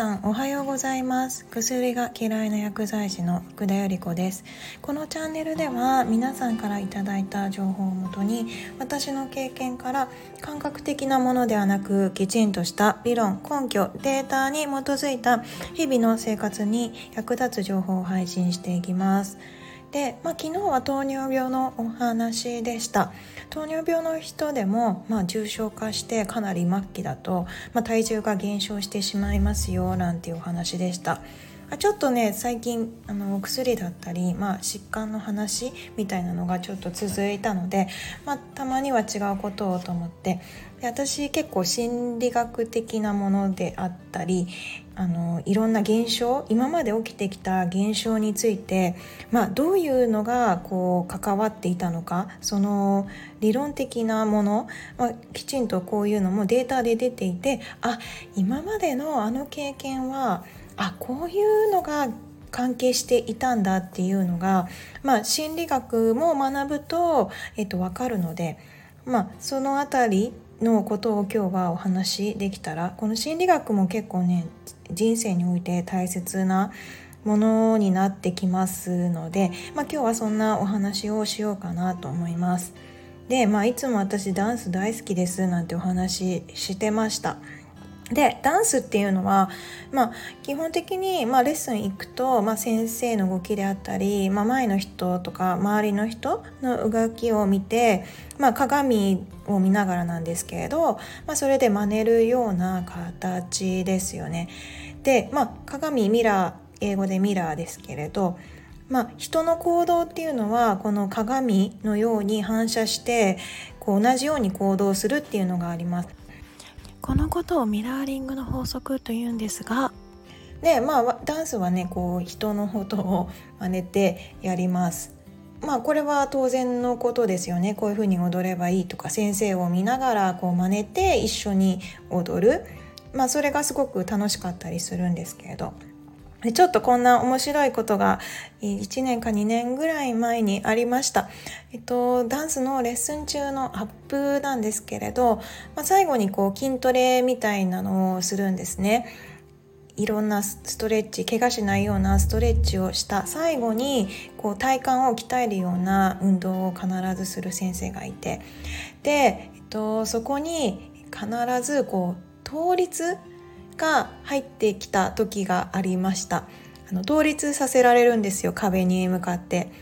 さんおはようございます。薬が嫌いな薬剤師の福田由里子です。このチャンネルでは皆さんからいただいた情報をもとに私の経験から感覚的なものではなくきちんとした理論根拠データに基づいた日々の生活に役立つ情報を配信していきます。で、まあ、昨日は糖尿病のお話でした。糖尿病の人でも、まあ、重症化してかなり末期だと、まあ、体重が減少してしまいますよなんていうお話でした。ちょっとね最近あのお薬だったり、まあ、疾患の話みたいなのがちょっと続いたので、まあ、たまには違うことをと思って。私結構心理学的なものであったりあのいろんな現象今まで起きてきた現象について、まあ、どういうのがこう関わっていたのかその理論的なもの、まあ、きちんとこういうのもデータで出ていてあ今までのあの経験はあこういうのが関係していたんだっていうのが、まあ、心理学も学ぶと、えっと、分かるので、まあ、その辺りのことを今日はお話しできたらこの心理学も結構ね人生において大切なものになってきますので、まあ、今日はそんなお話をしようかなと思います。で、まあ、いつも私ダンス大好きですなんてお話ししてました。でダンスっていうのは、まあ、基本的に、まあ、レッスン行くと、まあ、先生の動きであったり、まあ、前の人とか周りの人の動きを見て、まあ、鏡を見ながらなんですけれど、まあ、それで真似るような形ですよね。で、まあ、鏡ミラー英語でミラーですけれど、まあ、人の行動っていうのはこの鏡のように反射してこう同じように行動するっていうのがあります。このことをミラーリングの法則というんですがでまあダンスはねこう人のことを真似てやります。まあこれは当然のことですよね。こういうふうに踊ればいいとか先生を見ながらこう真似て一緒に踊る。まあそれがすごく楽しかったりするんですけれど。ちょっとこんな面白いことが1年か2年ぐらい前にありました。えっと、ダンスのレッスン中のアップなんですけれど、まあ、最後にこう筋トレみたいなのをするんですね。いろんなストレッチ怪我しないようなストレッチをした最後にこう体幹を鍛えるような運動を必ずする先生がいてで、えっと、そこに必ずこう倒立が入ってきた時がありましたあの倒立させられるんですよ壁に向かって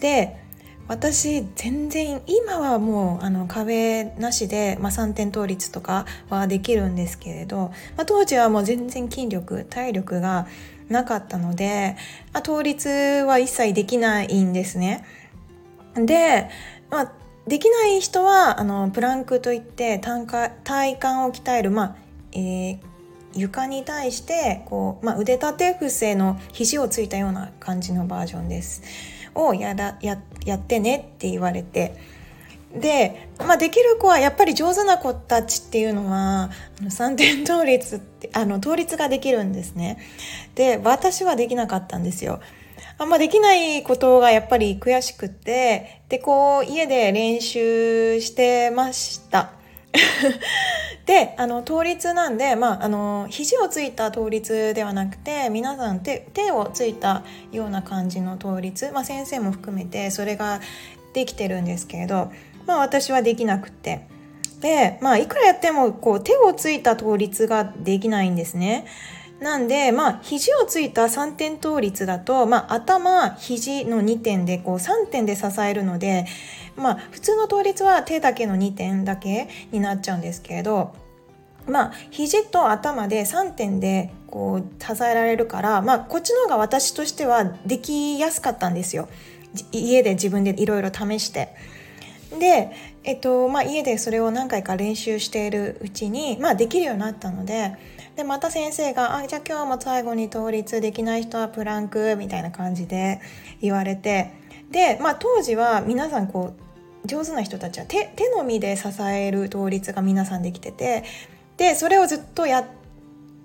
で私全然今はもうあの壁なしで、まあ、3点倒立とかはできるんですけれど、まあ、当時はもう全然筋力体力がなかったので、まあ、倒立は一切できないんですね。で、まあ、できない人はあのプランクといって体幹を鍛える、まあえー、床に対してこう、まあ、腕立て伏せの肘をついたような感じのバージョンです。をやらややってねって言われてで、まあ、できる子はやっぱり上手な子たちっていうのは3点倒立ってあの倒立ができるんですね。で私はできなかったんですよ。あんまできないことがやっぱり悔しくてでこう家で練習してました。であの倒立なんで、まあ、あの肘をついた倒立ではなくて皆さん手手をついたような感じの倒立、まあ、先生も含めてそれができてるんですけれど、まあ、私はできなくて。で、まあ、いくらやってもこう手をついた倒立ができないんですね。なんで、まあ、肘をついた3点倒立だと、まあ、頭、肘の2点で、こう、3点で支えるので、まあ、普通の倒立は手だけの2点だけになっちゃうんですけれど、まあ、肘と頭で3点でこう支えられるから、まあ、こっちの方が私としてはできやすかったんですよ。家で自分でいろいろ試して。で、えっとまあ、家でそれを何回か練習しているうちに、まあ、できるようになったのででまた先生が「あじゃあ今日も最後に倒立できない人はプランク」みたいな感じで言われてで、まあ、当時は皆さんこう上手な人たちは手手のみで支える倒立が皆さんできててでそれをずっとやっ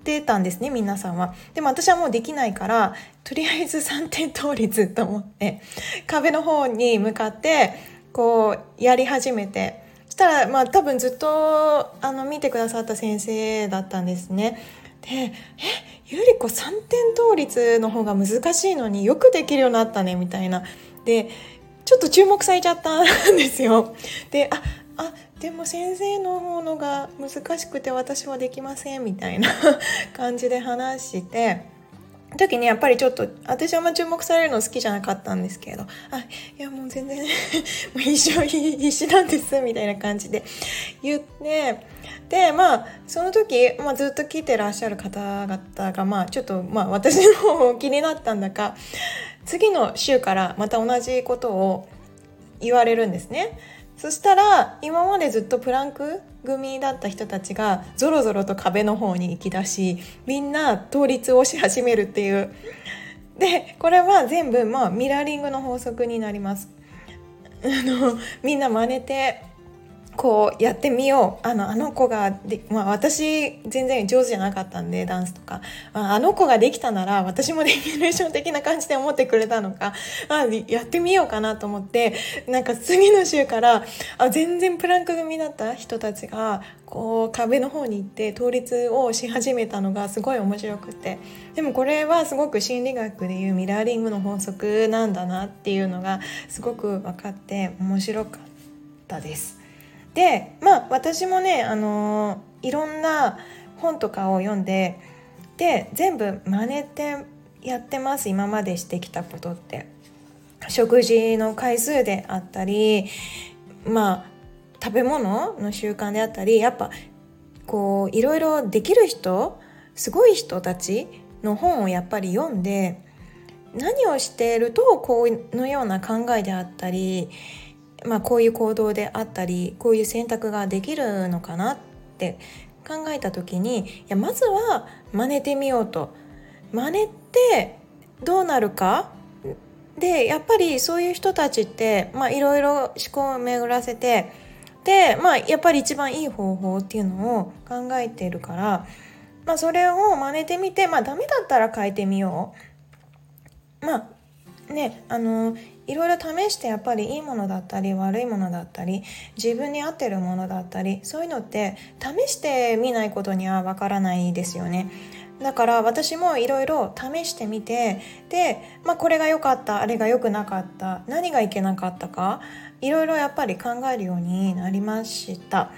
てたんですね皆さんは。でも私はもうできないからとりあえず3点倒立と思って壁の方に向かってこうやり始めて。したらまあ多分ずっとあの見てくださった先生だったんですね。で「えゆり子3点倒立の方が難しいのによくできるようになったねみたいなでちょっと注目されちゃったんですよ。でああでも先生の方のが難しくて私はできませんみたいな 感じで話して時にやっぱりちょっと私はあんま注目されるの好きじゃなかったんですけど「あいやもう全然 もう一生必死なんです」みたいな感じで言ってでまあその時、まあ、ずっと聞いてらっしゃる方々がまあちょっとまあ私の方も気になったんだか次の週からまた同じことを言われるんですね。そしたら今までずっとプランク組だった人たちがぞろぞろと壁の方に行き出しみんな倒立をし始めるっていうでこれは全部まあミラーリングの法則になりますあのみんな真似てこうやってみよう。あのあの子がで、まあ、私全然上手じゃなかったんでダンスとか、まあ、あの子ができたなら私もデミュレーション的な感じで思ってくれたのか、まあ、やってみようかなと思ってなんか次の週からあ全然プランク組だった人たちがこう壁の方に行って倒立をし始めたのがすごい面白くて。でもこれはすごく心理学でいうミラーリングの法則なんだなっていうのがすごく分かって面白かったです。でまあ私もね、あのー、いろんな本とかを読んでで全部真似てやってます今までしてきたことって。食事の回数であったりまあ食べ物の習慣であったりやっぱこういろいろできる人すごい人たちの本をやっぱり読んで何をしているとこのような考えであったりまあ、こういう行動であったりこういう選択ができるのかなって考えた時にいやまずは真似てみようと真似ってどうなるかでやっぱりそういう人たちっていろいろ思考を巡らせてでまあやっぱり一番いい方法っていうのを考えてるから、まあ、それを真似てみてまあダメだったら変えてみよう。まあねあのいろいろ試してやっぱりいいものだったり悪いものだったり自分に合ってるものだったりそういうのって試してみないことにはわからないですよね。だから私もいろいろ試してみてで、まあ、これが良かったあれが良くなかった何がいけなかったかいろいろやっぱり考えるようになりました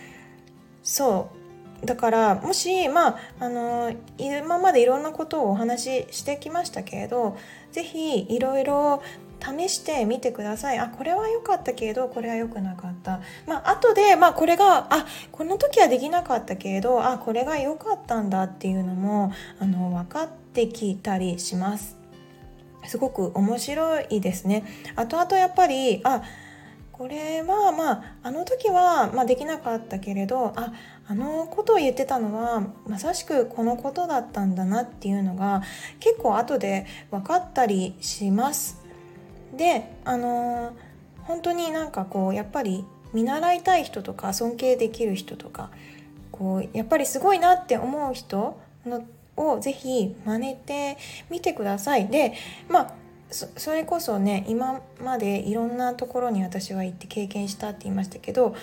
そうだからもしまああの今までいろんなことをお話ししてきましたけれど是非いろいろ試してみてください。あこれは良かったけれどこれは良くなかった。まあ後でまあこれがあこの時はできなかったけれどあこれが良かったんだっていうのもあの分かってきたりします。すごく面白いですね。後々やっぱりあこれはまああの時は、まあ、できなかったけれどああのことを言ってたのはまさしくこのことだったんだなっていうのが結構後で分かったりしますであの、本当になんかこうやっぱり見習いたい人とか尊敬できる人とかこうやっぱりすごいなって思う人のをぜひ真似てみてください。でまあそれこそね今までいろんなところに私は行って経験したって言いましたけど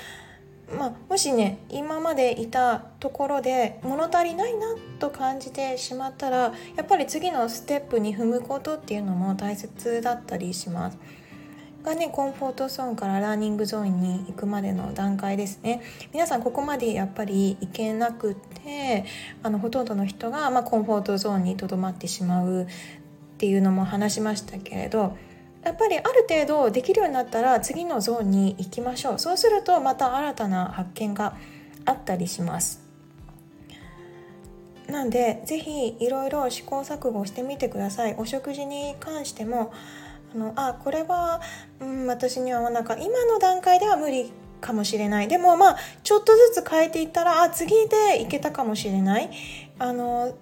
まあ、もしね今までいたところで物足りないなと感じてしまったらやっぱり次のステップに踏むことっていうのも大切だったりします。がねコンフォートゾーンからラーニングゾーンに行くまでの段階ですね皆さんここまでやっぱり行けなくてあのほとんどの人が、まあ、コンフォートゾーンにとどまってしまうっていうのも話しましたけれどやっぱりある程度できるようになったら次のゾーンに行きましょう。そうするとまた新たな発見があったりします。なんで是非いろいろ試行錯誤してみてください。お食事に関してもあのあこれは、うん、私には合わなかった。今の段階では無理かもしれない。でもまあちょっとずつ変えていったらあ次でいけたかもしれない。あの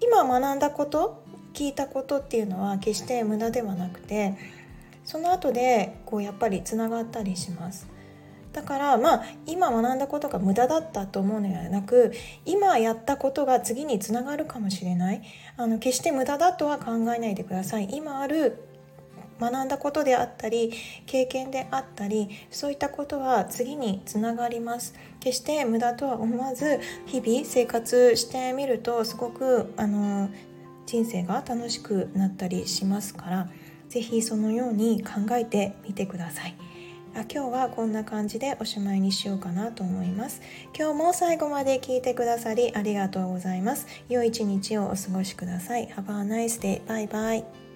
今学んだこと聞いたことっていうのは決して無駄ではなくてその後でこうやっぱりつながったりします。だからまあ今学んだことが無駄だったと思うのではなく今やったことが次につながるかもしれない。あの決して無駄だとは考えないでください。今ある学んだことであったり経験であったりそういったことは次につながります。決して無駄とは思わず日々生活してみるとすごくあの人生が楽しくなったりしますから是非そのように考えてみてください。あ今日はこんな感じでおしまいにしようかなと思います今日も最後まで聞いてくださりありがとうございます良い一日をお過ごしください Have a nice day. バイバイ